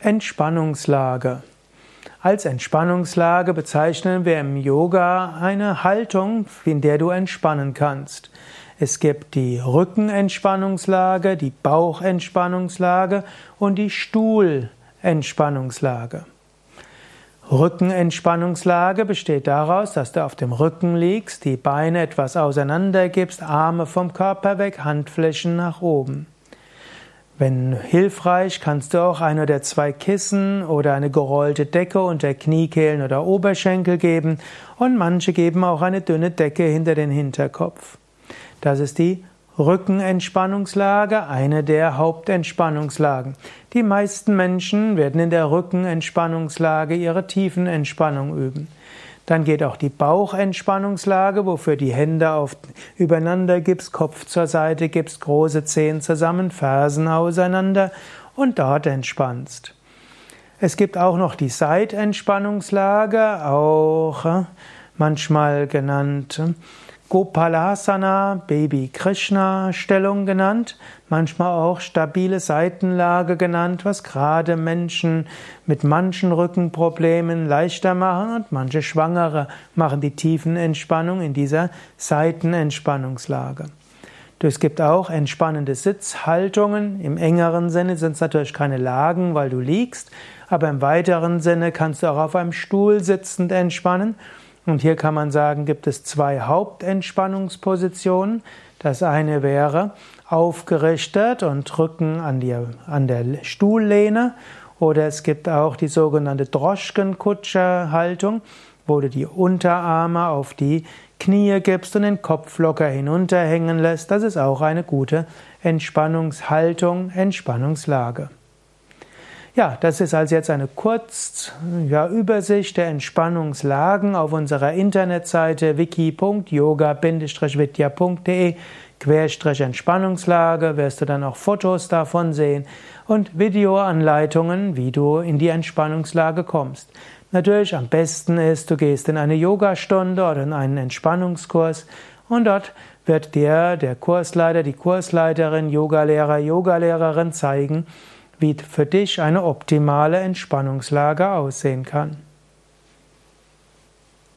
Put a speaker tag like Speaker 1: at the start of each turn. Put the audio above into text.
Speaker 1: Entspannungslage. Als Entspannungslage bezeichnen wir im Yoga eine Haltung, in der du entspannen kannst. Es gibt die Rückenentspannungslage, die Bauchentspannungslage und die Stuhlentspannungslage. Rückenentspannungslage besteht daraus, dass du auf dem Rücken liegst, die Beine etwas auseinander gibst, Arme vom Körper weg, Handflächen nach oben. Wenn hilfreich, kannst du auch ein oder zwei Kissen oder eine gerollte Decke unter Kniekehlen oder Oberschenkel geben und manche geben auch eine dünne Decke hinter den Hinterkopf. Das ist die Rückenentspannungslage, eine der Hauptentspannungslagen. Die meisten Menschen werden in der Rückenentspannungslage ihre Tiefenentspannung üben. Dann geht auch die Bauchentspannungslage, wofür die Hände auf, übereinander gibst, Kopf zur Seite gibst, große Zehen zusammen, Fersen auseinander und dort entspannst. Es gibt auch noch die Seitentspannungslage, auch äh, manchmal genannt Gopalasana, Baby Krishna Stellung genannt, manchmal auch stabile Seitenlage genannt, was gerade Menschen mit manchen Rückenproblemen leichter machen und manche Schwangere machen die tiefen Entspannung in dieser Seitenentspannungslage. Es gibt auch entspannende Sitzhaltungen. Im engeren Sinne sind es natürlich keine Lagen, weil du liegst, aber im weiteren Sinne kannst du auch auf einem Stuhl sitzend entspannen und hier kann man sagen, gibt es zwei Hauptentspannungspositionen. Das eine wäre aufgerichtet und Rücken an, die, an der Stuhllehne. Oder es gibt auch die sogenannte Droschkenkutscher-Haltung, wo du die Unterarme auf die Knie gibst und den Kopf locker hinunterhängen lässt. Das ist auch eine gute Entspannungshaltung, Entspannungslage. Ja, das ist also jetzt eine Kurzübersicht ja, der Entspannungslagen auf unserer Internetseite wiki.yoga-vidya.de Entspannungslage wirst du dann auch Fotos davon sehen und Videoanleitungen, wie du in die Entspannungslage kommst. Natürlich am besten ist, du gehst in eine Yogastunde oder in einen Entspannungskurs und dort wird dir der Kursleiter, die Kursleiterin, Yogalehrer, Yogalehrerin zeigen, wie für dich eine optimale Entspannungslage aussehen kann.